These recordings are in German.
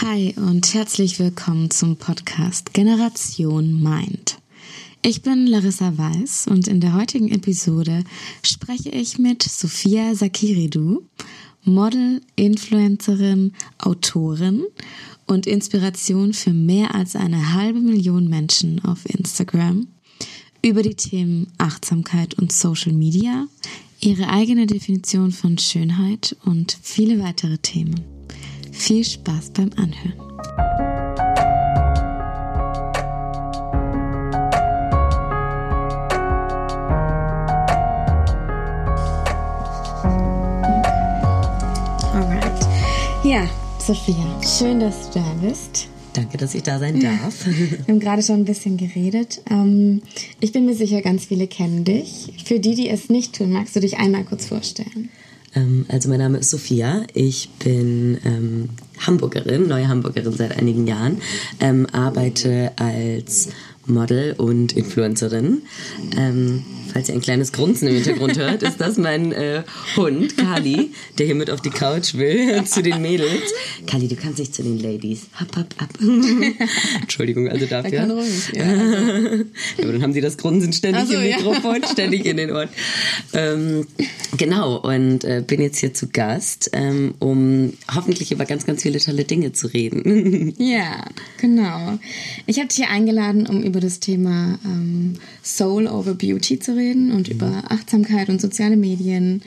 Hi und herzlich willkommen zum Podcast Generation Mind. Ich bin Larissa Weiß und in der heutigen Episode spreche ich mit Sophia Sakiridou, Model, Influencerin, Autorin und Inspiration für mehr als eine halbe Million Menschen auf Instagram über die Themen Achtsamkeit und Social Media, ihre eigene Definition von Schönheit und viele weitere Themen. Viel Spaß beim Anhören. Alright. Ja, Sophia, schön, dass du da bist. Danke, dass ich da sein darf. Wir haben gerade schon ein bisschen geredet. Ähm, ich bin mir sicher, ganz viele kennen dich. Für die, die es nicht tun, magst du dich einmal kurz vorstellen? Ähm, also mein Name ist Sophia. Ich bin ähm, Hamburgerin, neue Hamburgerin seit einigen Jahren, ähm, arbeite als Model und Influencerin. Ähm, falls ihr ein kleines Grunzen im Hintergrund hört, ist das mein äh, Hund, Kali, der hier mit auf die Couch will, zu den Mädels. Kali, du kannst nicht zu den Ladies. Hopp, hopp, ab. Entschuldigung also dafür. Er kann ruhig, ja. Aber dann haben sie das Grunzen ständig so, im ja. Mikrofon, ständig in den Ohren. Ähm, genau, und äh, bin jetzt hier zu Gast, ähm, um hoffentlich über ganz, ganz viele tolle Dinge zu reden. Ja, genau. Ich habe dich hier eingeladen, um über das Thema ähm, Soul over Beauty zu reden und über Achtsamkeit und soziale Medien.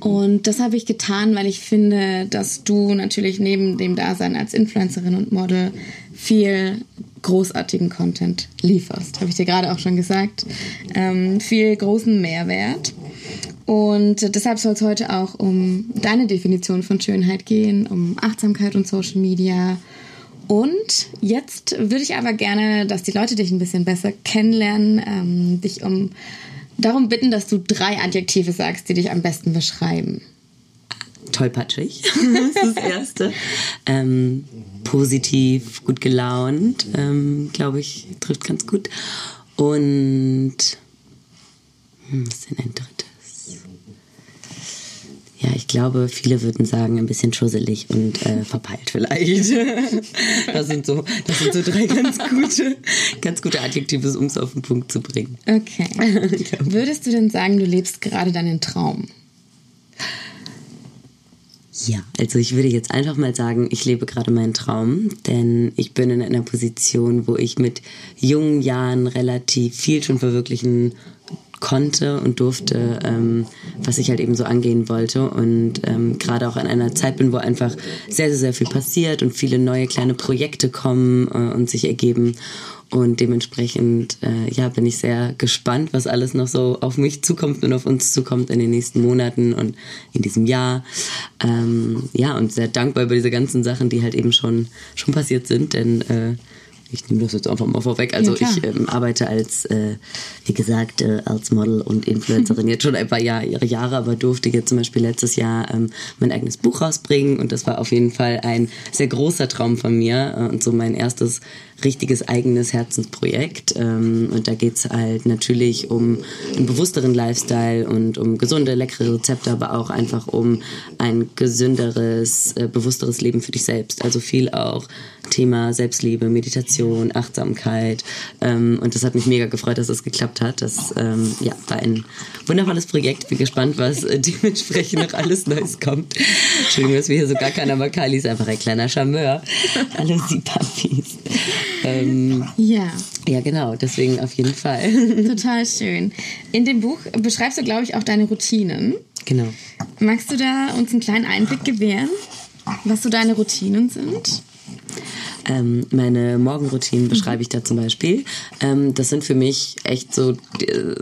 Und das habe ich getan, weil ich finde, dass du natürlich neben dem Dasein als Influencerin und Model viel großartigen Content lieferst. Habe ich dir gerade auch schon gesagt. Ähm, viel großen Mehrwert. Und deshalb soll es heute auch um deine Definition von Schönheit gehen, um Achtsamkeit und Social Media. Und jetzt würde ich aber gerne, dass die Leute dich ein bisschen besser kennenlernen, ähm, dich um darum bitten, dass du drei Adjektive sagst, die dich am besten beschreiben. Tollpatschig, das ist das Erste. ähm, positiv, gut gelaunt, ähm, glaube ich, trifft ganz gut. Und hm, was ist denn ein drittes? Ja, ich glaube, viele würden sagen, ein bisschen schusselig und äh, verpeilt vielleicht. Das sind so, das sind so drei ganz gute, ganz gute Adjektive, um es auf den Punkt zu bringen. Okay. Würdest du denn sagen, du lebst gerade deinen Traum? Ja, also ich würde jetzt einfach mal sagen, ich lebe gerade meinen Traum, denn ich bin in einer Position, wo ich mit jungen Jahren relativ viel schon verwirklichen konnte und durfte, ähm, was ich halt eben so angehen wollte. Und ähm, gerade auch in einer Zeit bin, wo einfach sehr, sehr, sehr viel passiert und viele neue kleine Projekte kommen äh, und sich ergeben. Und dementsprechend äh, ja, bin ich sehr gespannt, was alles noch so auf mich zukommt und auf uns zukommt in den nächsten Monaten und in diesem Jahr. Ähm, ja, und sehr dankbar über diese ganzen Sachen, die halt eben schon, schon passiert sind, denn äh, ich nehme das jetzt einfach mal vorweg. Also Ja, ich ähm, arbeite als, äh, wie gesagt, äh, als Model und Influencerin jetzt schon ein paar Jahr, Jahre, aber durfte jetzt zum Beispiel letztes Jahr ähm, mein eigenes Buch rausbringen und das war auf jeden Fall ein sehr großer Traum von mir äh, und so mein erstes richtiges eigenes Herzensprojekt. Ähm, und da geht's halt natürlich um einen bewussteren Lifestyle und um gesunde, leckere Rezepte, aber auch einfach um ein gesünderes, äh, bewussteres Leben für dich selbst. Also viel auch Thema Selbstliebe, Meditation, Achtsamkeit. Ähm, und das hat mich mega gefreut, dass es geklappt hat. Das ähm, ja, war ein wundervolles Projekt. Bin gespannt, was äh, dementsprechend noch alles Neues kommt. Entschuldigung, dass wir hier so gar keiner mal Kali ist einfach ein kleiner Charmeur. Hallo, Sie Puppies. Ähm, Ja, ja, genau, deswegen auf jeden Fall. total schön. In dem Buch beschreibst du, glaube ich, auch deine Routinen. genau. Magst du da uns einen kleinen Einblick gewähren, was so deine Routinen sind? Ähm, meine Morgenroutinen beschreibe ich da zum Beispiel. Ähm, das sind für mich echt so äh,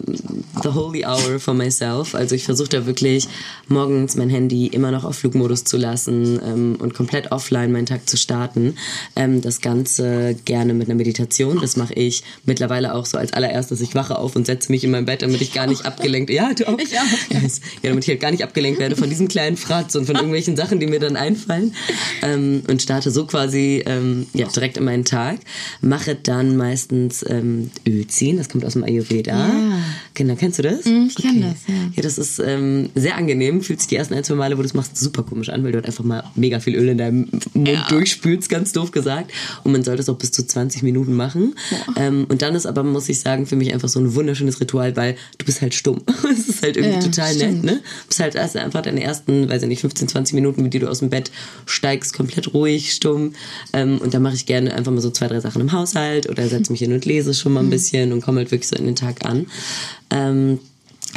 the holy hour for myself. Also ich versuche da wirklich morgens mein Handy immer noch auf Flugmodus zu lassen ähm, und komplett offline meinen Tag zu starten. Ähm, das Ganze gerne mit einer Meditation. Das mache ich mittlerweile auch so als allererstes. Ich wache auf und setze mich in mein Bett, damit ich gar nicht abgelenkt. Ja, du auch. Ich auch. Yes. Ja, damit ich halt gar nicht abgelenkt werde von diesem kleinen Fratz und von irgendwelchen Sachen, die mir dann einfallen. Ähm, und starte so quasi ähm, ja, direkt in meinen Tag. Mache dann meistens ähm, Öl ziehen, das kommt aus dem Ayurveda. Ja. Genau, kennst du das? Mm, ich kenn das, ja. Ja, das ist ähm, sehr angenehm. Fühlt sich die ersten ein, zwei Male, wo du es machst, super komisch an, weil du halt einfach mal mega viel Öl in deinem Mund Ja. durchspülst, ganz doof gesagt. Und man sollte es auch bis zu 20 Minuten machen. Ähm, und dann ist aber, muss ich sagen, für mich einfach so ein wunderschönes Ritual, weil du bist halt stumm. Es ist halt irgendwie Ja, total stimmt. nett, ne? Du bist halt erst einfach deine ersten, weiß ich nicht, 15, 20 Minuten, mit die du aus dem Bett steigst, komplett ruhig, stumm. Ähm, und dann mache ich gerne einfach mal so zwei, drei Sachen im Haushalt oder setze mich hin und lese schon mal ein bisschen und komme halt wirklich so in den Tag an. Ähm,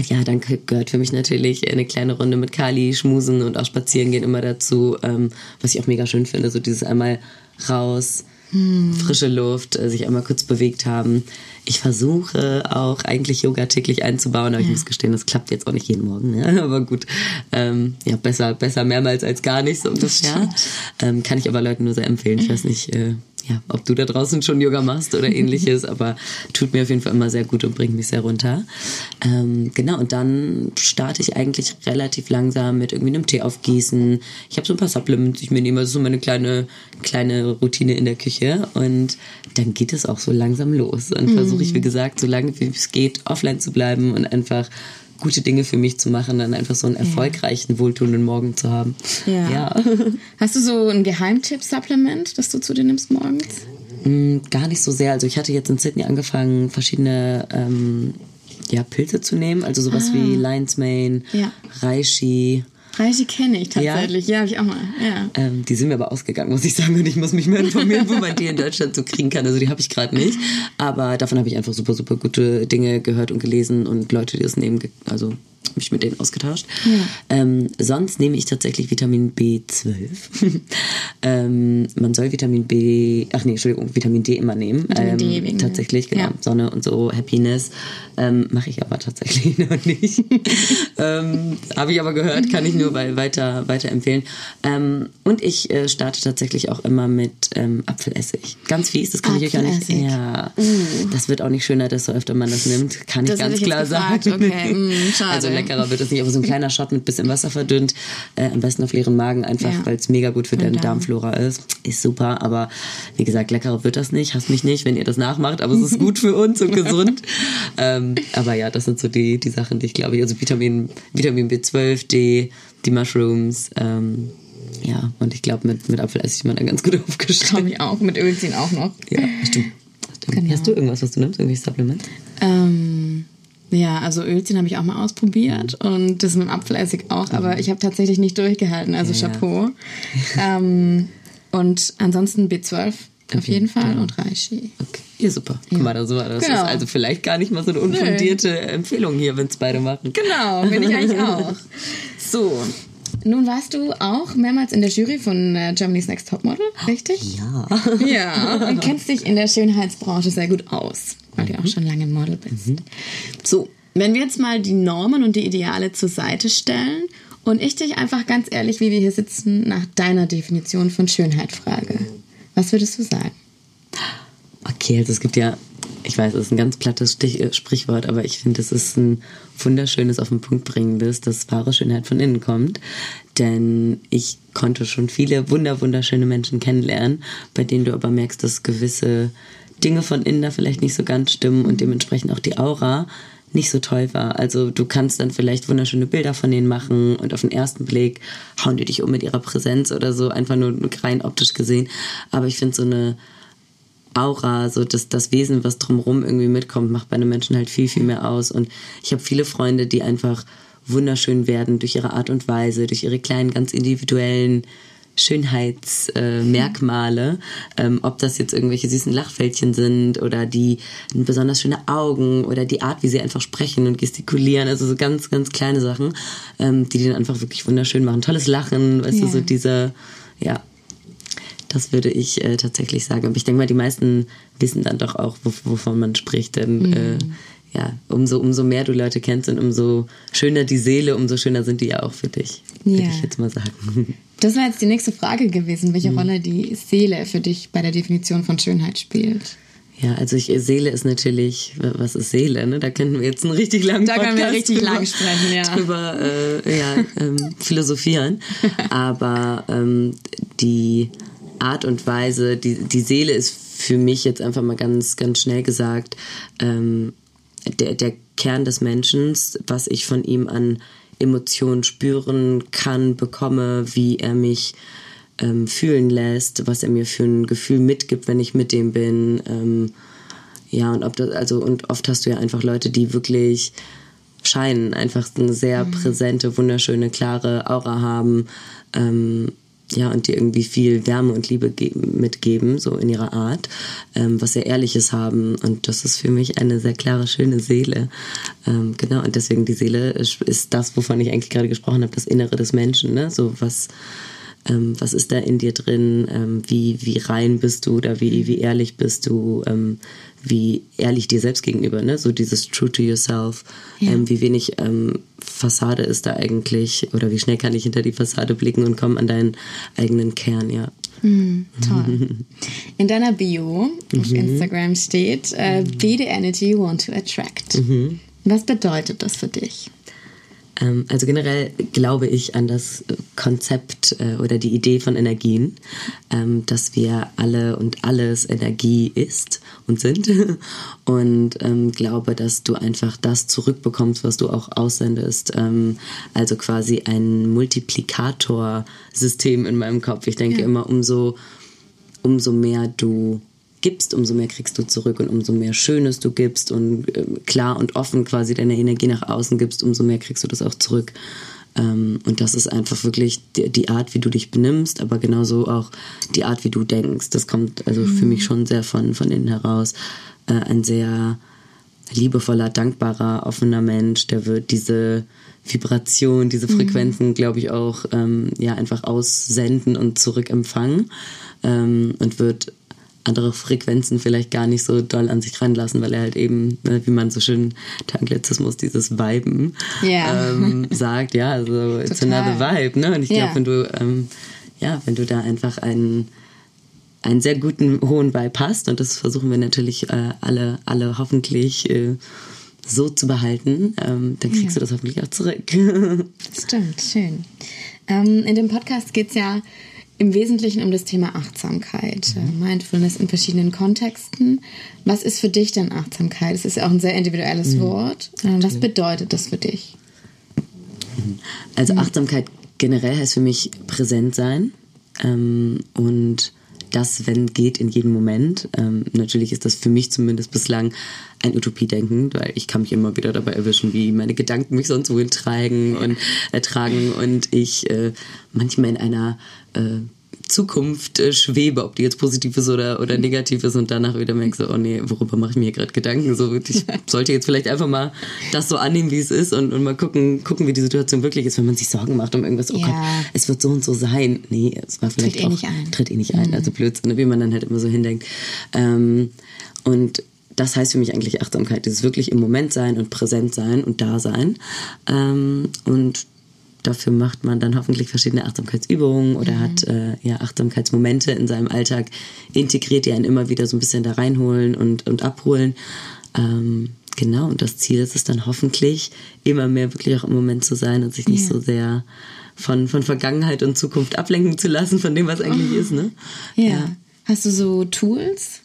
ja, dann gehört für mich natürlich eine kleine Runde mit Kali, Schmusen und auch Spazieren gehen immer dazu, ähm, was ich auch mega schön finde, so dieses einmal raus, frische Luft, äh, sich einmal kurz bewegt haben. Ich versuche auch eigentlich Yoga täglich einzubauen, aber ich muss gestehen, das klappt jetzt auch nicht jeden Morgen. Ne? Aber gut, ähm, ja, besser, besser mehrmals als gar nicht so ungefähr. Ähm, kann ich aber Leuten nur sehr empfehlen. Ich weiß nicht, äh, ja, ob du da draußen schon Yoga machst oder ähnliches, aber tut mir auf jeden Fall immer sehr gut und bringt mich sehr runter. Ähm, genau, und dann starte ich eigentlich relativ langsam mit irgendwie einem Tee aufgießen. Ich habe so ein paar Supplements, die ich mir nehme, das ist so meine kleine, kleine Routine in der Küche und dann geht es auch so langsam los. Und versuche ich, wie gesagt, so lange wie es geht, offline zu bleiben und einfach gute Dinge für mich zu machen, dann einfach so einen erfolgreichen, wohltuenden Morgen zu haben. Ja. ja. Hast du so ein Geheimtipp-Supplement, das du zu dir nimmst morgens? Mm, Gar nicht so sehr. Also ich hatte jetzt in Sydney angefangen, verschiedene ähm, ja, Pilze zu nehmen. Also sowas wie Lion's Mane, Ah. Ja. Reishi. Reishi kenne ich tatsächlich. Ja, habe ich auch mal. Ja. Ähm, die sind mir aber ausgegangen, muss ich sagen. Und ich muss mich mehr informieren, wo man die in Deutschland so kriegen kann. Also die habe ich gerade nicht. Aber davon habe ich einfach super, super gute Dinge gehört und gelesen und Leute, die das nehmen, also habe ich mit denen ausgetauscht. Ähm, sonst nehme ich tatsächlich Vitamin B12. ähm, man soll Vitamin B, ach nee, Entschuldigung, Vitamin D immer nehmen. Vitamin ähm, D wegen- tatsächlich, genau. ja. Sonne und so, Happiness. Ähm, Mache ich aber tatsächlich noch nicht. ähm, Habe ich aber gehört, kann ich nur weiter, weiter empfehlen. Und ich äh, starte tatsächlich auch immer mit Apfelessig. Ganz fies, das kann ich euch auch nicht. Ja, das wird auch nicht schöner, desto öfter man das nimmt. Kann ich Das ganz ich jetzt klar sagen. Okay, mm, schade. Also leckerer wird es nicht, aber so ein kleiner Shot mit bisschen Wasser verdünnt, äh, am besten auf leeren Magen einfach, Ja. weil es mega gut für deine Darm. Darmflora ist. Ist super, aber wie gesagt, leckerer wird das nicht. Hasst mich nicht, wenn ihr das nachmacht, aber es ist gut für uns und gesund. ähm, aber ja, das sind so die, die Sachen, die ich glaube, also Vitamin, Vitamin B12, D, die Mushrooms, ähm, ja, und ich glaube, mit, mit Apfelessig ist man da ganz gut aufgestellt. Glaube ich auch. Mit Ölziehen auch noch. Ja, stimmt. stimmt. Genau. Hast du irgendwas, was du nimmst? Irgendwelche Supplements? Ähm, ja, also Ölziehen habe ich auch mal ausprobiert und das mit dem Apfelessig auch, aber ich habe tatsächlich nicht durchgehalten, also Ja. Chapeau. ähm, und ansonsten B12 auf Okay, jeden Fall genau. und Reishi. Okay. Ja, super. Guck mal, da so war das. Genau. ist also vielleicht gar nicht mal so eine unfundierte Empfehlung hier, wenn es beide machen. Genau, bin ich eigentlich auch. So, nun warst du auch mehrmals in der Jury von äh, Germany's Next Topmodel, richtig? Ja. Ja, und kennst dich in der Schönheitsbranche sehr gut aus, weil du Mhm. auch schon lange Model bist. So, wenn wir jetzt mal die Normen und die Ideale zur Seite stellen und ich dich einfach ganz ehrlich, wie wir hier sitzen, nach deiner Definition von Schönheit frage, was würdest du sagen? Okay, also es gibt ja, ich weiß, es ist ein ganz plattes Stich, äh, Sprichwort, aber ich finde, es ist ein wunderschönes, auf den Punkt bringendes, dass wahre Schönheit von innen kommt. Denn ich konnte schon viele wunder, wunderschöne Menschen kennenlernen, bei denen du aber merkst, dass gewisse Dinge von innen da vielleicht nicht so ganz stimmen und dementsprechend auch die Aura nicht so toll war. Also du kannst dann vielleicht wunderschöne Bilder von denen machen und auf den ersten Blick hauen die dich um mit ihrer Präsenz oder so, einfach nur rein optisch gesehen. Aber ich finde so eine Aura, so das, das Wesen, was drumherum irgendwie mitkommt, macht bei einem Menschen halt viel, viel mehr aus. Und ich habe viele Freunde, die einfach wunderschön werden durch ihre Art und Weise, durch ihre kleinen, ganz individuellen Schönheitsmerkmale. Äh, ähm, ob das jetzt irgendwelche süßen Lachfältchen sind oder die besonders schöne Augen oder die Art, wie sie einfach sprechen und gestikulieren. Also so ganz, ganz kleine Sachen, ähm, die den einfach wirklich wunderschön machen. Tolles Lachen, weißt du, Ja. so diese, ja, das würde ich äh, tatsächlich sagen. Aber ich denke mal, die meisten wissen dann doch auch, wo, wovon man spricht. Denn äh, ja, umso, umso mehr du Leute kennst und umso schöner die Seele, umso schöner sind die ja auch für dich. Würde Ja. ich jetzt mal sagen. Das wäre jetzt die nächste Frage gewesen, welche Rolle die Seele für dich bei der Definition von Schönheit spielt. Ja, also ich, Seele ist natürlich, was ist Seele? Ne? Da könnten wir jetzt einen richtig langen Da können wir Podcast richtig drüber, lang sprechen, ja. drüber äh, ja, ähm, philosophieren. Aber ähm, die Art und Weise, die, die Seele ist für mich jetzt einfach mal ganz, ganz schnell gesagt, ähm, der, der Kern des Menschen, was ich von ihm an Emotionen spüren kann, bekomme, wie er mich ähm, fühlen lässt, was er mir für ein Gefühl mitgibt, wenn ich mit dem bin. Ähm, ja, und ob das, also, und oft hast du ja einfach Leute, die wirklich scheinen, einfach eine sehr mhm. präsente, wunderschöne, klare Aura haben. Ähm, ja, und die irgendwie viel Wärme und Liebe mitgeben, so in ihrer Art, ähm, was sehr Ehrliches haben. Und das ist für mich eine sehr klare, schöne Seele. Ähm, genau, und deswegen die Seele ist, ist, das, wovon ich eigentlich gerade gesprochen habe, das Innere des Menschen, ne? So was, ähm, was ist da in dir drin? Ähm, wie, wie rein bist du oder wie, wie ehrlich bist du? Ähm, wie ehrlich dir selbst gegenüber, ne? So dieses True to yourself. Ja. Ähm, wie wenig ähm, Fassade ist da eigentlich oder wie schnell kann ich hinter die Fassade blicken und kommen an deinen eigenen Kern, ja. Mm, toll. In deiner Bio auf mhm. Instagram steht, uh, be the energy you want to attract. Mhm. Was bedeutet das für dich? Ähm, also generell glaube ich an das Konzept äh, oder die Idee von Energien, ähm, dass wir alle und alles Energie ist und sind und ähm, glaube, dass du einfach das zurückbekommst, was du auch aussendest. also quasi ein Multiplikatorsystem in meinem Kopf. Ich denke ja. immer, umso, umso mehr du gibst, umso mehr kriegst du zurück und umso mehr Schönes du gibst und äh, klar und offen quasi deine Energie nach außen gibst, umso mehr kriegst du das auch zurück. Ähm, und das ist einfach wirklich die, die, Art, wie du dich benimmst, aber genauso auch die Art, wie du denkst. Das kommt also mhm. für mich schon sehr von, von innen heraus. Äh, ein sehr liebevoller, dankbarer, offener Mensch, der wird diese Vibration, diese mhm. Frequenzen, mhm. glaube ich, auch ähm, ja einfach aussenden und zurückempfangen ähm, und wird andere Frequenzen vielleicht gar nicht so doll an sich ranlassen, weil er halt eben, ne, wie man so schön Tanglizismus, dieses Viben yeah. ähm, sagt, ja, also it's Total. another vibe, ne? Und ich glaube, yeah. wenn du, ähm, ja, wenn du da einfach einen einen sehr guten hohen Vibe hast und das versuchen wir natürlich äh, alle, alle hoffentlich äh, so zu behalten, ähm, dann kriegst ja. du das hoffentlich auch zurück. Stimmt, schön. Ähm, in dem Podcast geht es ja im Wesentlichen um das Thema Achtsamkeit, mhm. Mindfulness in verschiedenen Kontexten. Was ist für dich denn Achtsamkeit? Es ist ja auch ein sehr individuelles mhm. Wort. Äh, was bedeutet das für dich? Also mhm. Achtsamkeit generell heißt für mich präsent sein ähm, und das, wenn geht, in jedem Moment. Ähm, natürlich ist das für mich zumindest bislang ein Utopiedenken, weil ich kann mich immer wieder dabei erwischen, wie meine Gedanken mich sonst wohin tragen und ertragen und ich äh, manchmal in einer äh, Zukunft äh, schwebe, ob die jetzt positiv ist oder, oder negativ ist und danach wieder merke so, oh nee, worüber mache ich mir gerade Gedanken? So, ich sollte jetzt vielleicht einfach mal das so annehmen, wie es ist und, und mal gucken, gucken, wie die Situation wirklich ist, wenn man sich Sorgen macht um irgendwas, oh ja. Gott, es wird so und so sein. Nee, es war vielleicht tritt eh auch, eh nicht ein. tritt eh nicht ein, mhm. also Blödsinn, ne, wie man dann halt immer so hindenkt. Ähm, und das heißt für mich eigentlich Achtsamkeit, dieses wirklich im Moment sein und präsent sein und da sein. Ähm, und dafür macht man dann hoffentlich verschiedene Achtsamkeitsübungen oder mhm. hat äh, ja Achtsamkeitsmomente in seinem Alltag integriert, die einen immer wieder so ein bisschen da reinholen und, und abholen. Ähm, genau, und das Ziel ist es dann hoffentlich, immer mehr wirklich auch im Moment zu sein und sich nicht ja. so sehr von, von Vergangenheit und Zukunft ablenken zu lassen von dem, was eigentlich oh. ist. Ne? Ja. ja. Hast du so Tools,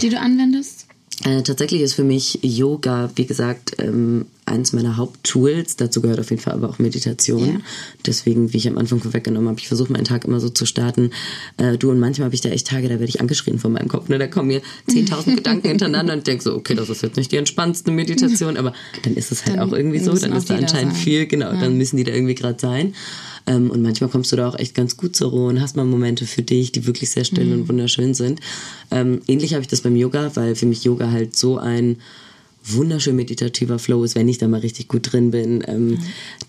die du anwendest? Äh, tatsächlich ist für mich Yoga, wie gesagt, ähm, eins meiner Haupttools. Dazu gehört auf jeden Fall aber auch Meditation. Ja. Deswegen, wie ich am Anfang vorweggenommen habe, ich versuche meinen Tag immer so zu starten. Äh, du und manchmal habe ich da echt Tage, da werde ich angeschrien von meinem Kopf. Ne? Da kommen mir 10.000 Gedanken hintereinander und denke so, okay, das ist jetzt nicht die entspannendste Meditation, aber dann ist es halt dann auch irgendwie so. Dann ist da anscheinend viel, genau, ja. dann müssen die da irgendwie gerade sein. Ähm, und manchmal kommst du da auch echt ganz gut zur Ruhe und hast mal Momente für dich, die wirklich sehr still mhm. und wunderschön sind. Ähm, ähnlich habe ich das beim Yoga, weil für mich Yoga halt so ein wunderschön meditativer Flow ist, wenn ich da mal richtig gut drin bin. Ähm, mhm.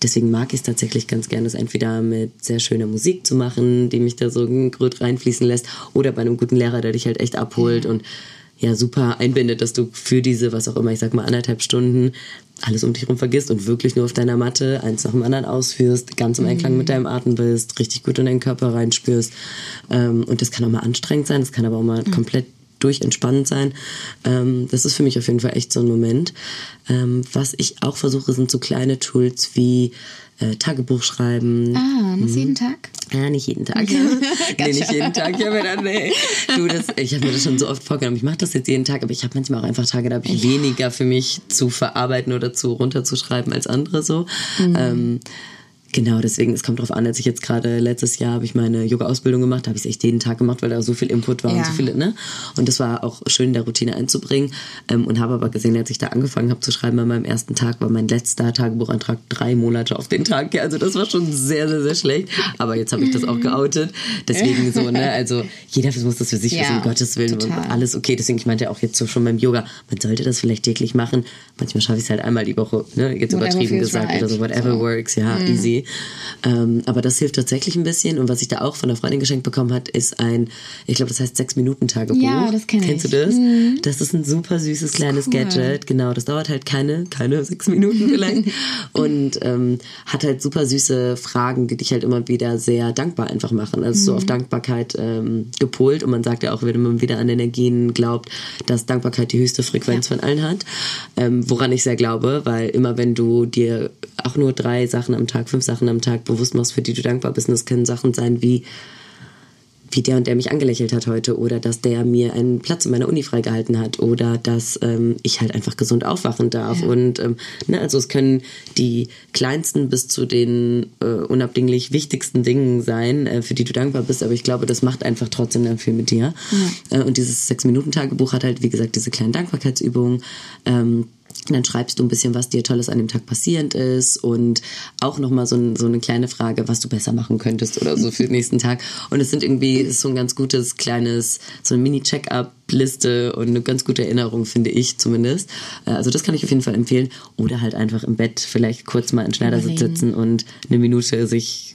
Deswegen mag ich es tatsächlich ganz gerne, es entweder mit sehr schöner Musik zu machen, die mich da so gut reinfließen lässt, oder bei einem guten Lehrer, der dich halt echt abholt mhm. und ja super einbindet, dass du für diese, was auch immer, ich sag mal anderthalb Stunden alles um dich herum vergisst und wirklich nur auf deiner Matte eins nach dem anderen ausführst, ganz im Einklang mhm. mit deinem Atem bist, richtig gut in deinen Körper reinspürst. Ähm, und das kann auch mal anstrengend sein, das kann aber auch mal mhm. komplett durch entspannt sein. Ähm, das ist für mich auf jeden Fall echt so ein Moment. Ähm, was ich auch versuche, sind so kleine Tools wie äh, Tagebuch schreiben. Ah, muss mhm. jeden Tag? Ja, nicht jeden Tag. nee, nicht jeden Tag. Ich habe mir dann, nee. du, das, ich habe mir das schon so oft vorgenommen. Ich mache das jetzt jeden Tag, aber ich habe manchmal auch einfach Tage, da habe ich ja. weniger für mich zu verarbeiten oder zu runterzuschreiben als andere so. Mhm. Ähm, Genau, deswegen, es kommt drauf an, als ich jetzt gerade letztes Jahr habe ich meine Yoga-Ausbildung gemacht, habe ich es echt jeden Tag gemacht, weil da so viel Input war ja. und so viele, ne? Und das war auch schön in der Routine einzubringen. Ähm, und habe aber gesehen, als ich da angefangen habe zu schreiben an meinem ersten Tag, war mein letzter Tagebuchantrag drei Monate auf den Tag. Also das war schon sehr, sehr, sehr schlecht. Aber jetzt habe ich das auch geoutet. Deswegen so, ne? Also jeder muss das für sich ja, wissen, um Gottes Willen. Total. Und alles okay. Deswegen, ich meinte auch jetzt so schon beim Yoga, man sollte das vielleicht täglich machen. Manchmal schaffe ich es halt einmal die Woche, ne? Jetzt whatever übertrieben gesagt right. oder so, whatever so. works, ja, mm. easy. Ähm, aber das hilft tatsächlich ein bisschen. Und was ich da auch von der Freundin geschenkt bekommen hat, ist ein, ich glaube, das heißt sechs Minuten Tagebuch. Ja, das kenn Kennst ich. du das? Mhm. Das ist ein super süßes kleines cool. Gadget. Genau, das dauert halt keine, keine sechs Minuten vielleicht. und ähm, hat halt super süße Fragen, die dich halt immer wieder sehr dankbar einfach machen. Also mhm. so auf. Dankbarkeit ähm, gepolt. Und man sagt ja auch, wenn man wieder an Energien glaubt, dass Dankbarkeit die höchste Frequenz ja. von allen hat. Ähm, woran ich sehr glaube, weil immer wenn du dir auch nur drei Sachen am Tag, fünf Sachen am Tag bewusst machst, für die du dankbar bist, und das können Sachen sein wie, wie der und der mich angelächelt hat heute oder dass der mir einen Platz in meiner Uni freigehalten hat oder dass ähm, ich halt einfach gesund aufwachen darf. Ja. Und ähm, ne, also es können die kleinsten bis zu den äh, unabdinglich wichtigsten Dingen sein, äh, für die du dankbar bist. Aber ich glaube, das macht einfach trotzdem dann viel mit dir. Ja. Äh, und dieses Sechs-Minuten-Tagebuch hat halt, wie gesagt, diese kleinen Dankbarkeitsübungen. Ähm, und dann schreibst du ein bisschen, was dir Tolles an dem Tag passierend ist und auch nochmal so, ein, so eine kleine Frage, was du besser machen könntest oder so für den nächsten Tag. Und es sind irgendwie so ein ganz gutes kleines, so eine Mini-Check-up-Liste und eine ganz gute Erinnerung, finde ich zumindest. Äh, also das kann ich auf jeden Fall empfehlen. Oder halt einfach im Bett vielleicht kurz mal in Schneidersitz sitzen und eine Minute sich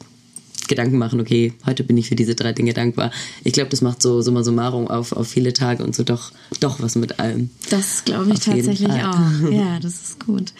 Gedanken machen, okay, heute bin ich für diese drei Dinge dankbar. Ich glaube, das macht so summa summarum auf, auf viele Tage und so doch, doch was mit allem. Das glaube ich auf tatsächlich auch. Ja, das ist gut.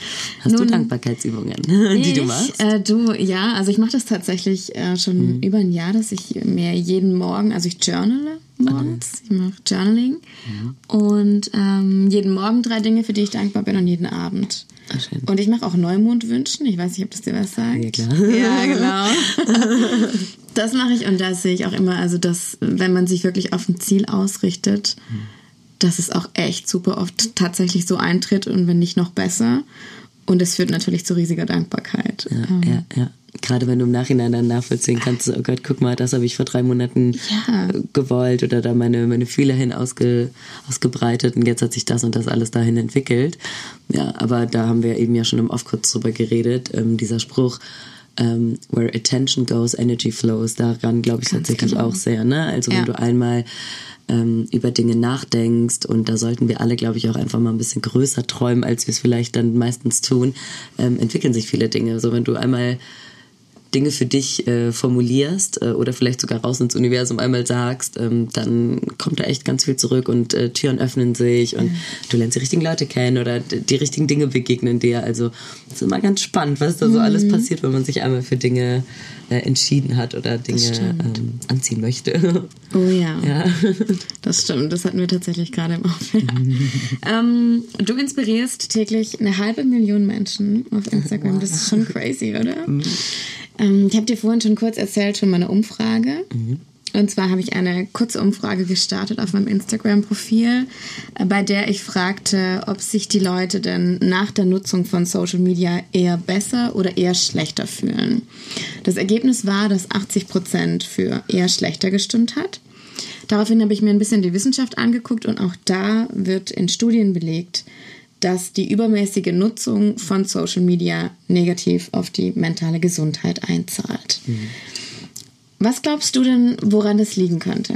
Hast Nun, du Dankbarkeitsübungen, die ich, du machst? Äh, du, ja, also ich mache das tatsächlich äh, schon mhm. über ein Jahr, dass ich mir jeden Morgen, also ich journale morgens. Ich mache Journaling. Mhm. Und ähm, jeden Morgen drei Dinge, für die ich dankbar bin und jeden Abend. Ach, und ich mache auch Neumondwünschen. Ich weiß nicht, ob das dir was sagt. Ja, klar. Ja, genau. das mache ich und da sehe ich auch immer, also dass, wenn man sich wirklich auf ein Ziel ausrichtet, dass es auch echt super oft tatsächlich so eintritt und wenn nicht noch besser. Und es führt natürlich zu riesiger Dankbarkeit. Ja, ähm. ja, ja gerade wenn du im Nachhinein dann nachvollziehen kannst, oh Gott, guck mal, das habe ich vor drei Monaten ja. gewollt oder da meine, meine Fühler hin ausge, ausgebreitet und jetzt hat sich das und das alles dahin entwickelt. Ja, aber da haben wir eben ja schon im Off kurz drüber geredet, ähm, dieser Spruch, ähm, where attention goes, energy flows, daran glaube ich Ganz tatsächlich genau. auch sehr. Ne? Also ja. wenn du einmal ähm, über Dinge nachdenkst und da sollten wir alle, glaube ich, auch einfach mal ein bisschen größer träumen, als wir es vielleicht dann meistens tun, ähm, entwickeln sich viele Dinge. So wenn du einmal Dinge für dich äh, formulierst äh, oder vielleicht sogar raus ins Universum einmal sagst, ähm, dann kommt da echt ganz viel zurück und äh, Türen öffnen sich und mhm. du lernst die richtigen Leute kennen oder die richtigen Dinge begegnen dir. Also es ist immer ganz spannend, was da so mhm. alles passiert, wenn man sich einmal für Dinge äh, entschieden hat oder Dinge ähm, anziehen möchte. Oh ja. ja. Das stimmt, das hatten wir tatsächlich gerade im Auf. ähm, du inspirierst täglich eine halbe Million Menschen auf Instagram. Wow. Das ist schon crazy, oder? Ähm, ich habe dir vorhin schon kurz erzählt von meiner Umfrage. Mhm. Und zwar habe ich eine kurze Umfrage gestartet auf meinem Instagram-Profil, äh, bei der ich fragte, ob sich die Leute denn nach der Nutzung von Social Media eher besser oder eher schlechter fühlen. Das Ergebnis war, dass 80 Prozent für eher schlechter gestimmt hat. Daraufhin habe ich mir ein bisschen die Wissenschaft angeguckt und auch da wird in Studien belegt, dass die übermäßige Nutzung von Social Media negativ auf die mentale Gesundheit einzahlt. Mhm. Was glaubst du denn, woran das liegen könnte?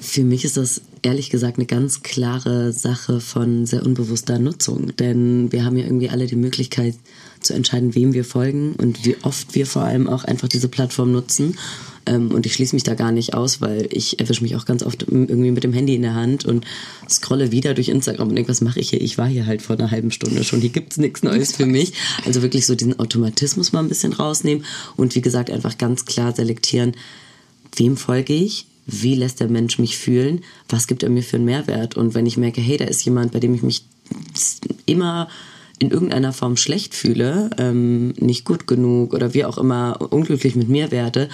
Für mich ist das ehrlich gesagt eine ganz klare Sache von sehr unbewusster Nutzung. Denn wir haben ja irgendwie alle die Möglichkeit zu entscheiden, wem wir folgen und wie oft wir vor allem auch einfach diese Plattform nutzen. Ähm, und ich schließe mich da gar nicht aus, weil ich erwische mich auch ganz oft irgendwie mit dem Handy in der Hand und scrolle wieder durch Instagram und denke, was mache ich hier? Ich war hier halt vor einer halben Stunde schon. Hier gibt es nichts Neues für mich. Also wirklich so diesen Automatismus mal ein bisschen rausnehmen und wie gesagt einfach ganz klar selektieren, wem folge ich, wie lässt der Mensch mich fühlen, was gibt er mir für einen Mehrwert. Und wenn ich merke, hey, da ist jemand, bei dem ich mich immer in irgendeiner Form schlecht fühle, ähm, nicht gut genug oder wie auch immer unglücklich mit mir werde,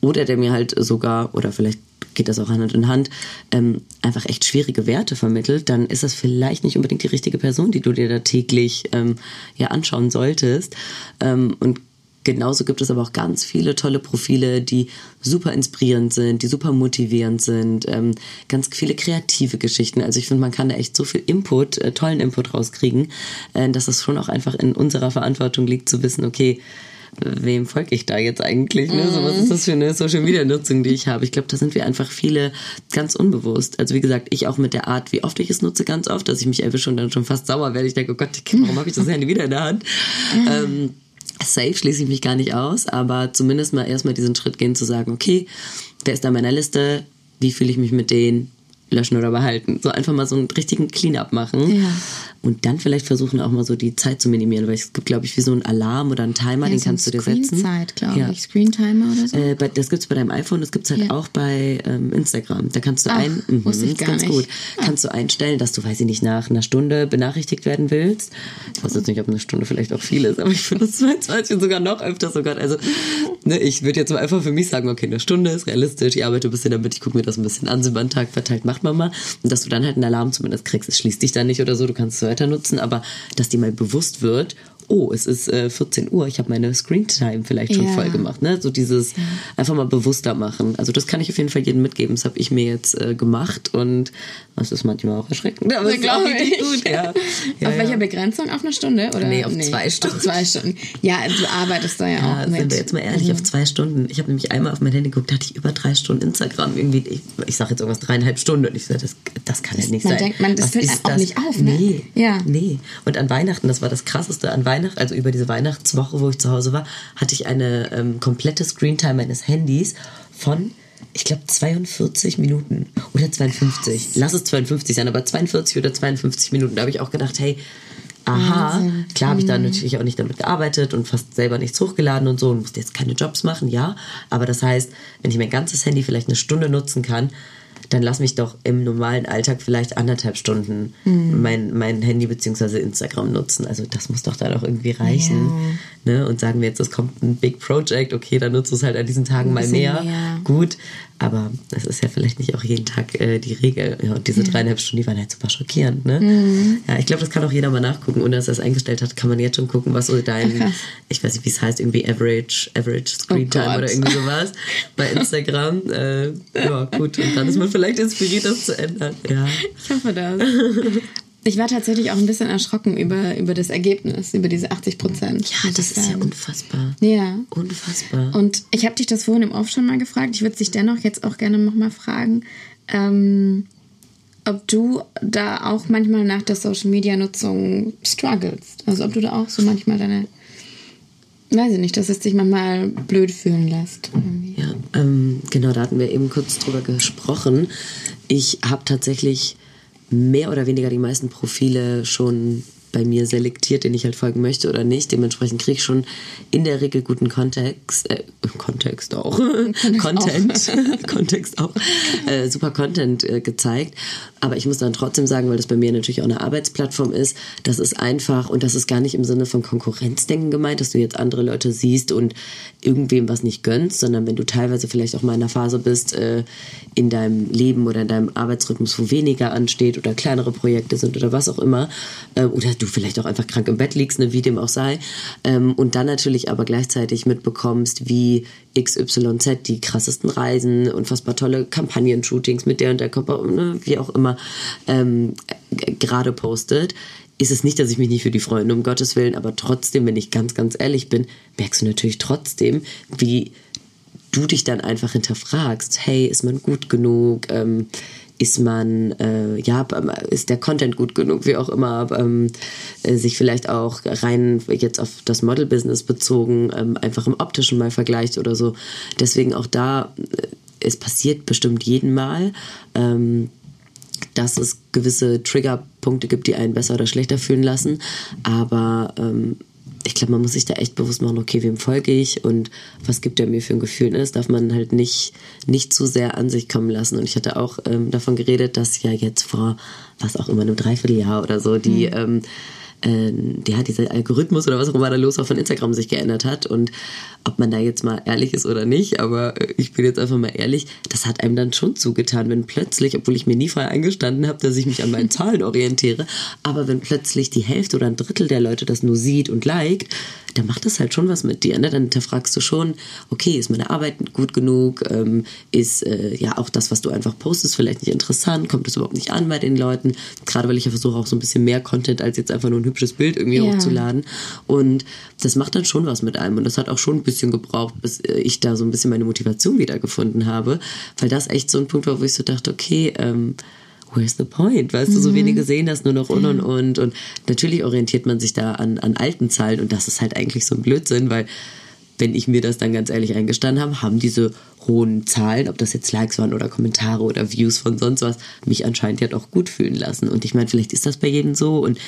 oder der mir halt sogar, oder vielleicht geht das auch Hand in Hand, ähm, einfach echt schwierige Werte vermittelt, dann ist das vielleicht nicht unbedingt die richtige Person, die du dir da täglich ähm, ja anschauen solltest. Ähm, und Genauso gibt es aber auch ganz viele tolle Profile, die super inspirierend sind, die super motivierend sind, ähm, ganz viele kreative Geschichten. Also ich finde, man kann da echt so viel Input, äh, tollen Input rauskriegen, äh, dass es schon auch einfach in unserer Verantwortung liegt zu wissen, okay, wem folge ich da jetzt eigentlich? Ne? So, was ist das für eine Social Media Nutzung, die ich habe? Ich glaube, da sind wir einfach viele ganz unbewusst. Also wie gesagt, ich auch mit der Art, wie oft ich es nutze, ganz oft, dass ich mich erwische und dann schon fast sauer werde. Ich denke, oh Gott, warum habe ich das Handy wieder in der Hand? ähm, safe schließe ich mich gar nicht aus, aber zumindest mal erstmal diesen Schritt gehen zu sagen, okay, wer ist da in meiner Liste? Wie fühle ich mich mit denen? Löschen oder behalten. So einfach mal so einen richtigen Cleanup machen. Ja. Und dann vielleicht versuchen auch mal so die Zeit zu minimieren, weil es gibt, glaube ich, wie so einen Alarm oder einen Timer, ja, den so kannst du dir setzen. Zeit, glaube ja. ich. Screen Timer oder so. Äh, das gibt es bei deinem iPhone, das gibt es halt ja. auch bei ähm, Instagram. Da kannst du Ach, ein, mh, wusste ich gar ganz nicht. gut, ah. kannst du einstellen, dass du, weiß ich nicht, nach einer Stunde benachrichtigt werden willst. Ich weiß jetzt nicht, ob eine Stunde vielleicht auch viel ist, aber ich finde das 22 sogar noch öfter sogar. Also, ne, ich würde jetzt mal einfach für mich sagen, okay, eine Stunde ist realistisch, ich arbeite ein bisschen damit, ich gucke mir das ein bisschen an, so über den Tag verteilt, macht man mal. Und dass du dann halt einen Alarm zumindest kriegst. Es schließt dich dann nicht oder so, du kannst es weiter nutzen, aber dass dir mal bewusst wird, oh, es ist äh, 14 Uhr, ich habe meine Screentime vielleicht schon ja. voll gemacht. Ne? So dieses ja. einfach mal bewusster machen. Also das kann ich auf jeden Fall jedem mitgeben. Das habe ich mir jetzt äh, gemacht und das ist manchmal auch erschreckend. Aber ist auch richtig gut. Ja. ja auf welcher Begrenzung? Auf eine Stunde? Oder? Nee, auf nee. zwei Stunden. Auf zwei Stunden. Ja, du arbeitest da ja, ja auch mit. Sind wir jetzt mal ehrlich, mhm. auf zwei Stunden. Ich habe nämlich einmal auf mein Handy geguckt, da hatte ich über drei Stunden Instagram. Irgendwie, ich, ich sage jetzt irgendwas dreieinhalb Stunden und ich sage, das, das kann ja nicht man sein. Denkt, man, das fällt auch das? nicht auf, ne? Nee, ja. Nee. Und an Weihnachten, das war das Krasseste, an Weihnachten, also über diese Weihnachtswoche, wo ich zu Hause war, hatte ich eine ähm, komplette Screentime meines Handys von ich glaube 42 Minuten oder 52. Krass. Lass es 52 sein, aber 42 oder 52 Minuten. Da habe ich auch gedacht, hey, aha, Wahnsinn. klar habe ich da mhm. natürlich auch nicht damit gearbeitet und fast selber nichts hochgeladen und so und musste jetzt keine Jobs machen, ja. Aber das heißt, wenn ich mein ganzes Handy vielleicht eine Stunde nutzen kann, dann lass mich doch im normalen Alltag vielleicht anderthalb Stunden mhm. mein, mein Handy bzw. Instagram nutzen. Also das muss doch dann auch irgendwie reichen. Ne? Und sagen wir jetzt, es kommt ein Big Project, okay, dann nutzt du es halt an diesen Tagen mal mehr. mehr. Gut, aber das ist ja vielleicht nicht auch jeden Tag äh, die Regel. Ja, und diese ja. dreieinhalb Stunden, die waren halt super schockierend. Ne? Mhm. Ja, ich glaube, das kann auch jeder mal nachgucken. Ohne dass er es eingestellt hat, kann man jetzt schon gucken, was so dein, Ach, ich weiß nicht, wie es heißt, irgendwie Average, Average Screen Time oh oder irgendwie sowas bei Instagram. äh, ja, gut. Und dann ist man vielleicht inspiriert, das zu ändern. Ja. Ich hoffe das. Ich war tatsächlich auch ein bisschen erschrocken über, über das Ergebnis, über diese 80 Prozent. Ja, das ist ja unfassbar. Ja. Unfassbar. Und ich habe dich das vorhin im Off schon mal gefragt. Ich würde dich dennoch jetzt auch gerne nochmal fragen, ähm, ob du da auch manchmal nach der Social Media Nutzung strugglest. Also ob du da auch so manchmal deine, weiß ich nicht, dass es dich manchmal blöd fühlen lässt. Irgendwie. Ja, ähm, genau, da hatten wir eben kurz drüber gesprochen. Ich habe tatsächlich mehr oder weniger die meisten Profile schon bei mir selektiert, den ich halt folgen möchte oder nicht. Dementsprechend kriege ich schon in der Regel guten Kontext, äh, Kontext auch, Content, Kontext auch, äh, super Content äh, gezeigt. Aber ich muss dann trotzdem sagen, weil das bei mir natürlich auch eine Arbeitsplattform ist, das ist einfach und das ist gar nicht im Sinne von Konkurrenzdenken gemeint, dass du jetzt andere Leute siehst und irgendwem was nicht gönnst, sondern wenn du teilweise vielleicht auch mal in einer Phase bist äh, in deinem Leben oder in deinem Arbeitsrhythmus, wo weniger ansteht oder kleinere Projekte sind oder was auch immer, äh, oder du vielleicht auch einfach krank im Bett liegst, ne, wie dem auch sei, ähm, und dann natürlich aber gleichzeitig mitbekommst, wie XYZ die krassesten Reisen, unfassbar tolle Kampagnen-Shootings mit der und der Körper, ne, wie auch immer, ähm, gerade postet, ist es nicht, dass ich mich nicht für die Freunde, um Gottes Willen, aber trotzdem, wenn ich ganz, ganz ehrlich bin, merkst du natürlich trotzdem, wie du dich dann einfach hinterfragst, hey, ist man gut genug? Ähm, ist man, äh, ja, ist der Content gut genug, wie auch immer, ähm, äh, sich vielleicht auch rein jetzt auf das Model-Business bezogen, ähm, einfach im optischen mal vergleicht oder so. Deswegen auch da, äh, es passiert bestimmt jeden Mal, ähm, dass es gewisse Triggerpunkte gibt, die einen besser oder schlechter fühlen lassen, aber ähm, ich glaube, man muss sich da echt bewusst machen, okay, wem folge ich und was gibt er mir für ein Gefühl. Ne? Das darf man halt nicht, nicht zu sehr an sich kommen lassen. Und ich hatte auch ähm, davon geredet, dass ja jetzt vor, was auch immer, einem Dreivierteljahr oder so, die, mhm. ähm, äh, ja, dieser Algorithmus oder was auch immer da los war von Instagram sich geändert hat. Und ob man da jetzt mal ehrlich ist oder nicht, aber äh, ich bin jetzt einfach mal ehrlich, das hat einem dann schon zugetan, wenn plötzlich, obwohl ich mir nie vorher eingestanden habe, dass ich mich an meinen Zahlen orientiere, aber wenn plötzlich die Hälfte oder ein Drittel der Leute das nur sieht und liked, dann macht das halt schon was mit dir. Ne? Dann hinterfragst du schon, okay, ist meine Arbeit gut genug? Ähm, ist äh, ja auch das, was du einfach postest, vielleicht nicht interessant? Kommt es überhaupt nicht an bei den Leuten? Gerade weil ich ja versuche auch so ein bisschen mehr Content als jetzt einfach nur ein hübsches Bild irgendwie ja. hochzuladen. Und das macht dann schon was mit einem. Und das hat auch schon ein bisschen gebraucht, bis äh, ich da so ein bisschen meine Motivation wiedergefunden habe. Weil das echt so ein Punkt war, wo ich so dachte, okay, ähm, where's the point? Weißt du, so mhm. wenige sehen das nur noch und und und. Und natürlich orientiert man sich da an, an alten Zahlen und das ist halt eigentlich so ein Blödsinn, weil wenn ich mir das dann ganz ehrlich eingestanden habe, haben diese hohen Zahlen, ob das jetzt Likes waren oder Kommentare oder Views von sonst was, mich anscheinend ja doch gut fühlen lassen. Und ich meine, vielleicht ist das bei jedem so und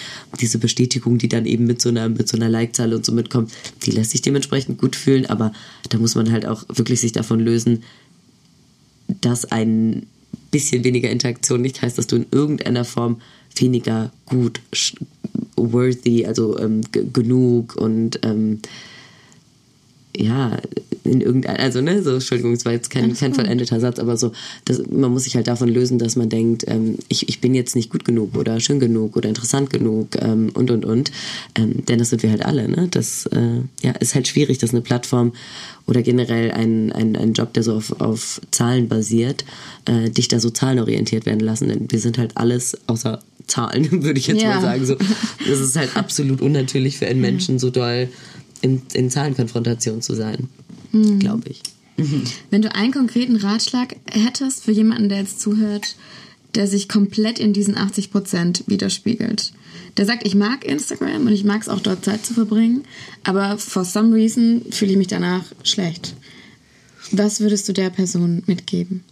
diese Bestätigung, die dann eben mit so einer, mit so einer Like-Zahl und so mitkommt, die lässt sich dementsprechend gut fühlen, aber da muss man halt auch wirklich sich davon lösen, dass ein bisschen weniger Interaktion nicht heißt, dass du in irgendeiner Form weniger gut, worthy, also ähm, genug und ähm, ja, in irgendeiner, also ne, so, Entschuldigung, es war jetzt kein, kein vollendeter Satz, aber so, das, man muss sich halt davon lösen, dass man denkt, ähm, ich, ich bin jetzt nicht gut genug oder schön genug oder interessant genug ähm, und und und. Ähm, denn das sind wir halt alle, ne? Das äh, ja, ist halt schwierig, dass eine Plattform oder generell ein, ein, ein Job, der so auf, auf Zahlen basiert, äh, dich da so zahlenorientiert werden lassen. Denn wir sind halt alles außer Zahlen, würde ich jetzt ja. mal sagen. So, das ist halt absolut unnatürlich für einen Menschen, so doll in, in Zahlenkonfrontation zu sein, mhm. glaube ich. Wenn du einen konkreten Ratschlag hättest für jemanden, der jetzt zuhört, der sich komplett in diesen 80 Prozent widerspiegelt. Der sagt, ich mag Instagram und ich mag es auch dort Zeit zu verbringen, aber for some reason fühle ich mich danach schlecht. Was würdest du der Person mitgeben?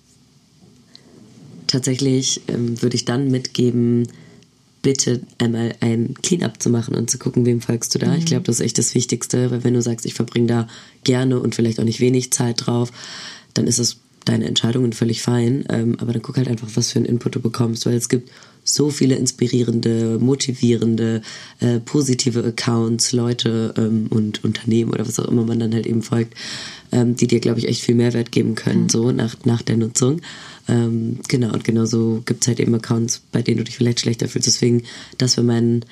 Tatsächlich ähm, würde ich dann mitgeben, bitte einmal ein Cleanup zu machen und zu gucken, wem folgst du da. Mhm. Ich glaube, das ist echt das Wichtigste, weil wenn du sagst, ich verbringe da gerne und vielleicht auch nicht wenig Zeit drauf, dann ist es deine Entscheidungen völlig fein. Ähm, aber dann guck halt einfach, was für einen Input du bekommst, weil es gibt so viele inspirierende, motivierende, äh, positive Accounts, Leute ähm, und Unternehmen oder was auch immer man dann halt eben folgt, ähm, die dir, glaube ich, echt viel Mehrwert geben können, mhm. so nach, nach der Nutzung. Ähm, genau, und genauso gibt es halt eben Accounts, bei denen du dich vielleicht schlechter fühlst. Deswegen, das wäre mein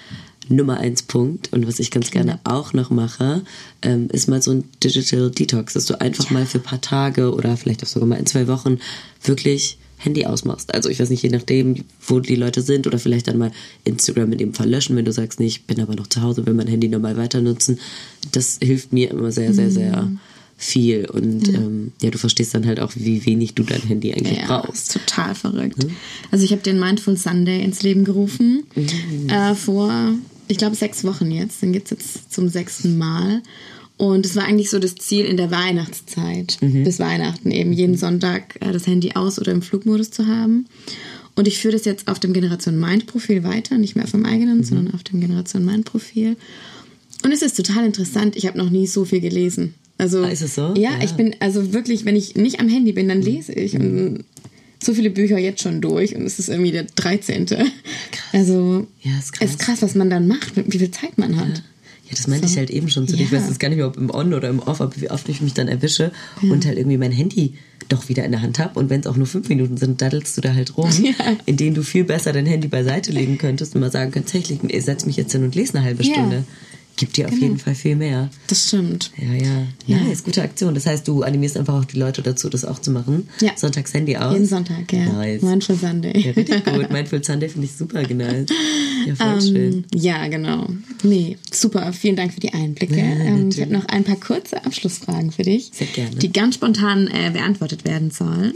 Nummer eins Punkt. Und was ich ganz gerne auch noch mache, ähm, ist mal so ein Digital Detox, dass du einfach ja. mal für ein paar Tage oder vielleicht auch sogar mal in zwei Wochen wirklich Handy ausmachst. Also ich weiß nicht, je nachdem, wo die Leute sind oder vielleicht dann mal Instagram in dem Fall löschen, wenn du sagst, nee, ich bin aber noch zu Hause, will mein Handy normal weiter nutzen. Das hilft mir immer sehr, sehr, sehr. Mhm viel und ja. Ähm, ja, du verstehst dann halt auch, wie wenig du dein Handy eigentlich ja, brauchst. Total verrückt. Mhm. Also ich habe den Mindful Sunday ins Leben gerufen mhm. äh, vor, ich glaube, sechs Wochen jetzt. Den gibt es jetzt zum sechsten Mal. Und es war eigentlich so das Ziel in der Weihnachtszeit, mhm. bis Weihnachten eben jeden Sonntag äh, das Handy aus oder im Flugmodus zu haben. Und ich führe das jetzt auf dem Generation Mind Profil weiter, nicht mehr auf dem eigenen, mhm. sondern auf dem Generation Mind Profil. Und es ist total interessant. Ich habe noch nie so viel gelesen. Also, ah, ist es so? Ja, ja, ich bin, also wirklich, wenn ich nicht am Handy bin, dann lese ich. Mhm. Und so viele Bücher jetzt schon durch und es ist irgendwie der 13. Krass. Also, ja, ist krass. ist krass, was man dann macht, wie viel Zeit man hat. Ja. Ja, das meinte so. ich halt eben schon zu dir. Ich weiß jetzt gar nicht mehr, ob im On oder im Off, aber wie oft ich mich dann erwische ja. und halt irgendwie mein Handy doch wieder in der Hand habe. Und wenn es auch nur fünf Minuten sind, daddelst du da halt rum, ja. in denen du viel besser dein Handy beiseite legen könntest und mal sagen könntest, hey, ich setz mich jetzt hin und lese eine halbe Stunde gibt dir auf genau. jeden Fall viel mehr. Das stimmt. Ja, ja. Ja, ist gute Aktion. Das heißt, du animierst einfach auch die Leute dazu, das auch zu machen. Ja. Sonntags Handy aus. Jeden Sonntag, ja. Nice. Mindful Sunday. Ja, richtig gut. Mindful Sunday finde ich super genau. Ja, voll um, ähm, schön. Ja, genau. Nee, super. Vielen Dank für die Einblicke. Ja, ähm, ich habe noch ein paar kurze Abschlussfragen für dich. Sehr gerne. Die ganz spontan äh, beantwortet werden sollen.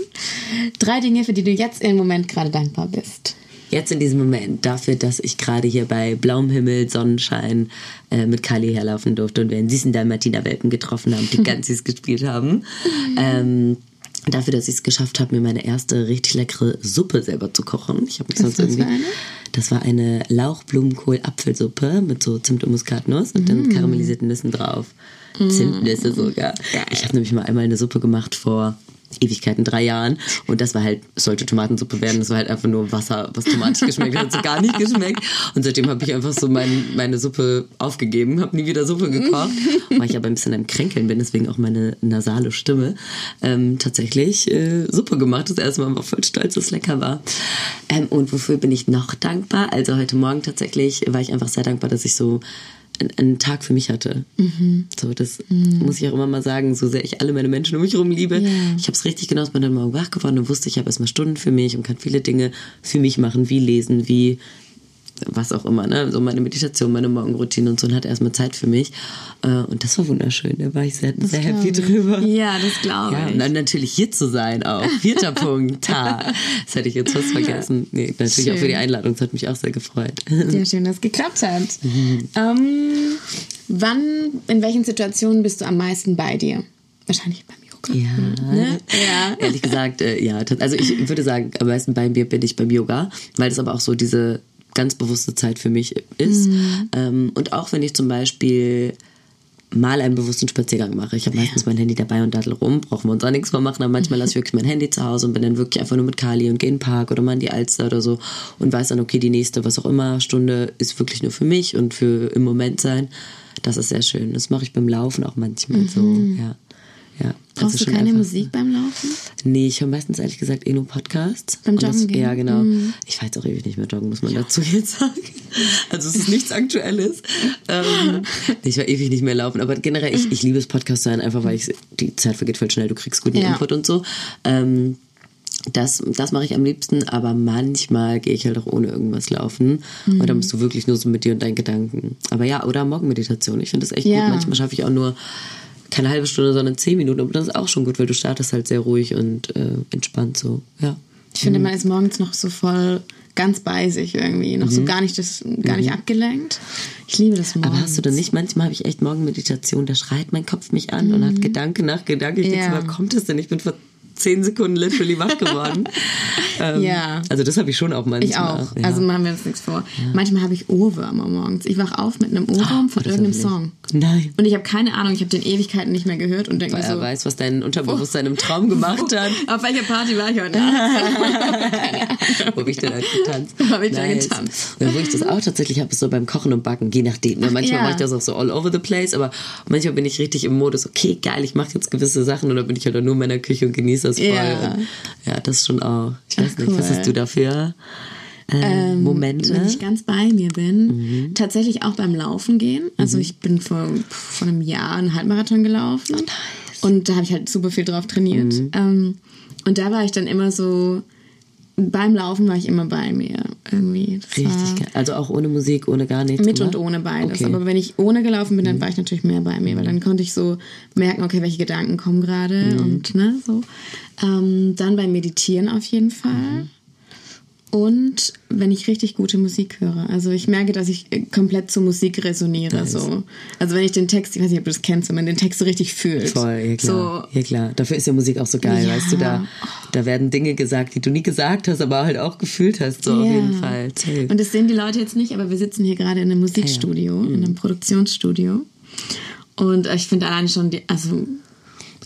Drei Dinge, für die du jetzt im Moment gerade dankbar bist jetzt in diesem Moment dafür, dass ich gerade hier bei blauem Himmel, Sonnenschein äh, mit Kali herlaufen durfte und wir einen süßen Dalmatiner-Welpen getroffen haben, die ganz süß gespielt haben. Ähm, dafür, dass ich es geschafft habe, mir meine erste richtig leckere Suppe selber zu kochen. Ich habe mich sonst irgendwie. eine? Das war eine Lauchblumenkohl-Apfelsuppe mit so Zimt und Muskatnuss und Mm. dann karamellisierten Nüssen drauf. Zimtnüsse sogar. Ich habe nämlich mal einmal eine Suppe gemacht vor Ewigkeiten, drei Jahren. Und das war halt, sollte Tomatensuppe werden. Das war halt einfach nur Wasser, was tomatisch geschmeckt hat. Hat so gar nicht geschmeckt. Und seitdem habe ich einfach so mein, meine Suppe aufgegeben, habe nie wieder Suppe gekocht. Weil ich aber ein bisschen am Kränkeln bin, deswegen auch meine nasale Stimme. Ähm, tatsächlich äh, Suppe gemacht. Das erste Mal war voll stolz, dass es lecker war. Ähm, und wofür bin ich noch dankbar? Also heute Morgen tatsächlich war ich einfach sehr dankbar, dass ich so einen- Tag für mich hatte. So, das muss ich auch immer mal sagen, so sehr ich alle meine Menschen um mich herum liebe. Ja. Ich habe es richtig genossen, bin dann morgen wach geworden und wusste, ich habe erstmal Stunden für mich und kann viele Dinge für mich machen, wie lesen, wie was auch immer, ne? So meine Meditation, meine Morgenroutine und so und hatte erstmal Zeit für mich. Äh, Und das war wunderschön. Da war ich sehr, sehr happy ich. drüber. Ja, das glaube Ja, ich. und dann natürlich hier zu sein auch. Vierter Punkt. Ta. Das hätte ich jetzt fast vergessen. Nee, natürlich auch für die Schön. Einladung. Das hat mich auch sehr gefreut. Sehr schön, dass es geklappt hat. Mhm. Ähm, wann, in welchen Situationen bist du am meisten bei dir? Wahrscheinlich beim Yoga. Ja. Ne? Ja. Ehrlich gesagt, äh, ja. Also ich würde sagen, am meisten bei mir bin ich beim Yoga, weil das aber auch so diese ganz bewusste Zeit für mich ist. Ähm, und auch wenn ich zum Beispiel mal einen bewussten Spaziergang mache. Ich habe meistens mein Handy dabei und daddel rum, brauchen wir uns auch nichts mehr machen, aber manchmal lasse ich wirklich mein Handy zu Hause und bin dann wirklich einfach nur mit Kali und gehe in den Park oder mal in die Alster oder so und weiß dann, okay, die nächste, was auch immer, Stunde ist wirklich nur für mich und für im Moment sein. Das ist sehr schön. Das mache ich beim Laufen auch manchmal so, ja. Ja, Brauchst du keine einfach- Musik beim Laufen? Nee, ich höre meistens ehrlich gesagt eh nur Podcasts. Beim Und das, Joggen gehen? Mhm. Ja, genau. Ich war jetzt auch ewig nicht mehr joggen, muss man dazu jetzt sagen. Also es ist nichts Aktuelles. Ähm, ich war ewig nicht mehr laufen. Aber generell, ich, ich liebe es, Podcast zu sein, einfach weil ich, die Zeit vergeht voll schnell, du kriegst guten Ja. Input und so. Ähm, das, das mache ich am liebsten, aber manchmal gehe ich halt auch ohne irgendwas laufen. Und Mhm. dann bist du wirklich nur so mit dir und deinen Gedanken. Aber ja, oder Morgenmeditation. Ich finde das echt Ja. gut. Manchmal schaffe ich auch nur keine halbe Stunde, sondern zehn Minuten. Aber das ist auch schon gut, weil du startest halt sehr ruhig und äh, entspannt so. Ja. Ich finde, man ist morgens noch so voll ganz bei sich irgendwie, noch Mhm. so gar nicht, das, gar nicht abgelenkt. Ich liebe das morgens. Aber hast du dann nicht, manchmal habe ich echt Morgenmeditation, da schreit mein Kopf mich an und hat Gedanke nach Gedanke. Ich denke, Ja. woher kommt das denn? Ich bin vor zehn Sekunden literally wach geworden. ähm, Ja. Also das habe ich schon auch manchmal. Ich auch. Ja. Also machen wir uns nichts vor. Manchmal habe ich Ohrwürmer morgens. Ich wach auf mit einem Ohrwurm von das irgendeinem Song. Nein. Und ich habe keine Ahnung, ich habe den Ewigkeiten nicht mehr gehört und denke mir er so, weiß, was dein Unterbewusstsein im Traum gemacht hat. auf welcher Party war ich heute Nacht? wo habe ich denn halt getanzt? Wo hab ich da getanzt? Ja, wo ich das auch tatsächlich habe, ist so beim Kochen und Backen, je nachdem. Ne? Manchmal ja. mache ich das auch so all over the place, aber manchmal bin ich richtig im Modus, okay, geil, ich mache jetzt gewisse Sachen und dann bin ich halt nur in meiner Küche und genieße das voll. Ja. Ja, das schon auch. Ich weiß Ach, nicht, was cool. hast du dafür? Äh, Momente? Wenn ich ganz bei mir bin, Mhm. tatsächlich auch beim Laufen gehen. Also ich bin vor, vor einem Jahr einen Halbmarathon gelaufen. Und da habe ich halt super viel drauf trainiert. Mhm. Ähm, und da war ich dann immer so, beim Laufen war ich immer bei mir irgendwie. Das Richtig geil. Also auch ohne Musik, ohne gar nichts. mit gemacht? und ohne beides. Okay. Mhm. Aber wenn ich ohne gelaufen bin, dann war ich natürlich mehr bei mir, weil dann konnte ich so merken, okay, welche Gedanken kommen gerade Mhm. und ne, so. Ähm, dann beim Meditieren auf jeden Fall. Mhm. Und wenn ich richtig gute Musik höre. Also ich merke, dass ich äh, komplett zur Musik resoniere. So. Also wenn ich den Text, ich weiß nicht, ob du das kennst, wenn man den Text so richtig fühlt. Voll, ja klar. So, ja klar. Dafür ist ja Musik auch so geil, Ja. weißt du, da, da werden Dinge gesagt, die du nie gesagt hast, aber halt auch gefühlt hast, so auf Ja. jeden Fall. Safe. Und das sehen die Leute jetzt nicht, aber wir sitzen hier gerade in einem Musikstudio, in einem Produktionsstudio. Und ich finde allein schon, die, also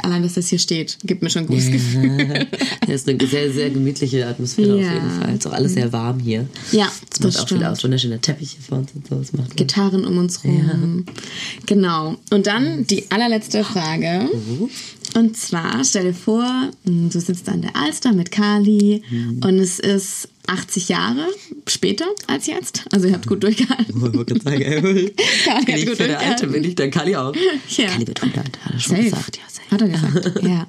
allein, dass das hier steht, gibt mir schon ein gutes Gefühl. Das ist eine sehr, sehr gemütliche Atmosphäre Ja. auf jeden Fall. Ist auch alles sehr warm hier. Ja, das das macht auch viel aus. Wunderschöner Teppich hier vor uns und so. Das macht Gitarren um uns rum. Genau. Und dann die allerletzte Frage. Und zwar, stell dir vor, du sitzt an der Alster mit Kali und es ist 80 Jahre später als jetzt. Also ihr habt gut durchgehalten. Ich wollte gerade sagen, ey, Kali hat gut für der Alte bin ich, dann Kali auch. Ja. Kali wird 100, hat er schon Safe. gesagt. Ja. Hat er gesagt, ja.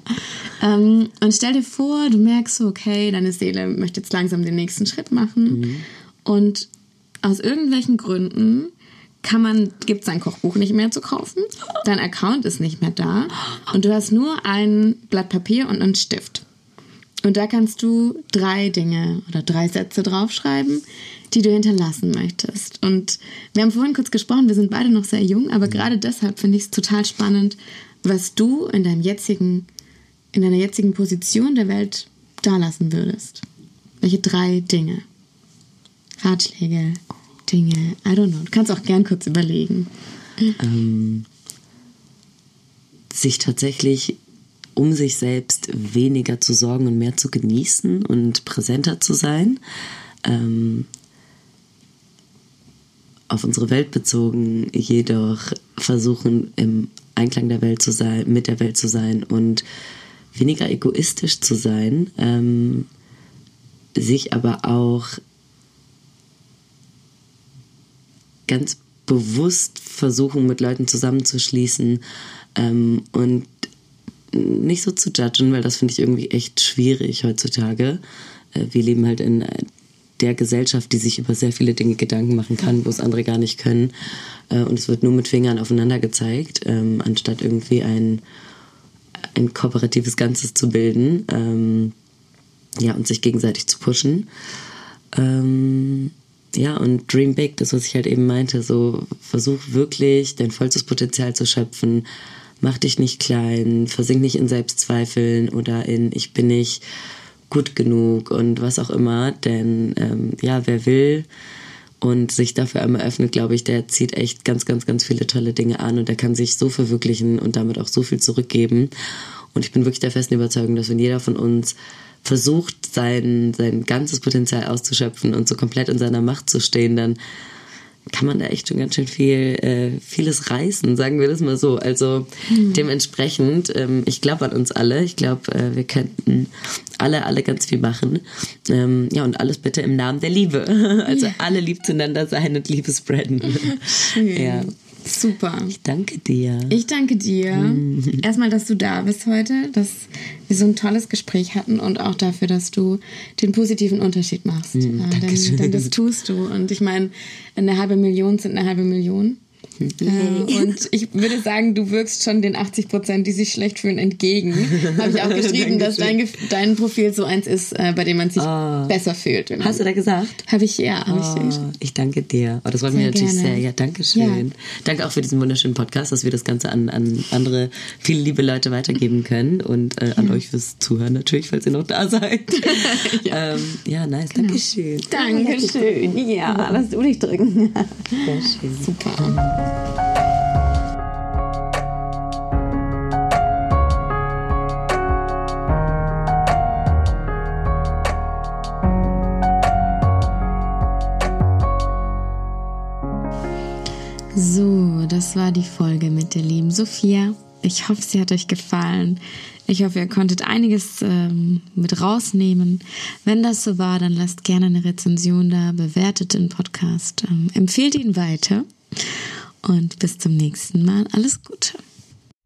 Ähm, und stell dir vor, du merkst so, okay, deine Seele möchte jetzt langsam den nächsten Schritt machen. Mhm. Und aus irgendwelchen Gründen kann man, gibt sein Kochbuch nicht mehr zu kaufen. Dein Account ist nicht mehr da. Und du hast nur ein Blatt Papier und einen Stift. Und da kannst du drei Dinge oder drei Sätze draufschreiben, die du hinterlassen möchtest. Und wir haben vorhin kurz gesprochen, wir sind beide noch sehr jung, aber gerade deshalb finde ich es total spannend, was du in deinem jetzigen in deiner jetzigen Position der Welt dalassen würdest? Welche drei Dinge? Ratschläge, Dinge, I don't know. Du kannst auch gern kurz überlegen. Ähm, sich tatsächlich um sich selbst weniger zu sorgen und mehr zu genießen und präsenter zu sein. Ähm, auf unsere Welt bezogen, jedoch versuchen im Einklang der Welt zu sein, mit der Welt zu sein und weniger egoistisch zu sein, ähm, sich aber auch ganz bewusst versuchen, mit Leuten zusammenzuschließen ähm, und nicht so zu judgen, weil das finde ich irgendwie echt schwierig heutzutage. Äh, wir leben halt in der Gesellschaft, die sich über sehr viele Dinge Gedanken machen kann, wo es andere gar nicht können. Äh, und es wird nur mit Fingern aufeinander gezeigt, ähm, anstatt irgendwie ein, ein kooperatives Ganzes zu bilden. Ähm, ja, und sich gegenseitig zu pushen. Ähm, ja, und Dream Big, das, was ich halt eben meinte, so versuch wirklich dein vollstes Potenzial zu schöpfen. Mach dich nicht klein, versink nicht in Selbstzweifeln oder in ich bin nicht gut genug und was auch immer. Denn ähm, ja, wer will und sich dafür einmal öffnet, glaube ich, der zieht echt ganz, ganz, ganz viele tolle Dinge an und der kann sich so verwirklichen und damit auch so viel zurückgeben. Und ich bin wirklich der festen Überzeugung, dass wenn jeder von uns versucht, sein, sein ganzes Potenzial auszuschöpfen und so komplett in seiner Macht zu stehen, dann kann man da echt schon ganz schön viel, äh, vieles reißen, sagen wir das mal so. Also mhm. dementsprechend, ähm, ich glaube an uns alle. Ich glaube, äh, wir könnten alle, alle ganz viel machen. Ähm, ja, und alles bitte im Namen der Liebe. Also ja. alle lieb zueinander sein und Liebe spreaden. Schön. Ja. Super. Ich danke dir. Ich danke dir. Mhm. Erstmal, dass du da bist heute, dass wir so ein tolles Gespräch hatten und auch dafür, dass du den positiven Unterschied machst. Mhm, äh, denn, denn das tust du. Und ich meine, eine halbe Million sind eine halbe Million. Äh, und ich würde sagen, du wirkst schon den 80 Prozent, die sich schlecht fühlen, entgegen. Habe ich auch geschrieben, dass dein, dein Profil so eins ist, äh, bei dem man sich oh. besser fühlt. Hast du da gesagt? Habe ich, ja. Hab oh, ich, ich danke dir. Oh, das wollen wir natürlich gerne. sehr. Ja, danke schön. Ja. Danke auch für diesen wunderschönen Podcast, dass wir das Ganze an, an andere, viele liebe Leute weitergeben können und äh, an ja. euch fürs Zuhören natürlich, falls ihr noch da seid. ja. Ähm, ja, nice. Genau. Dankeschön. Dankeschön. Ja, lass du dich drücken. Sehr schön. Super. So, das war die Folge mit der lieben Sophia. Ich hoffe, sie hat euch gefallen. Ich hoffe, ihr konntet einiges ähm, mit rausnehmen. Wenn das so war, dann lasst gerne eine Rezension da, bewertet den Podcast, ähm, empfehlt ihn weiter und bis zum nächsten Mal. Alles Gute.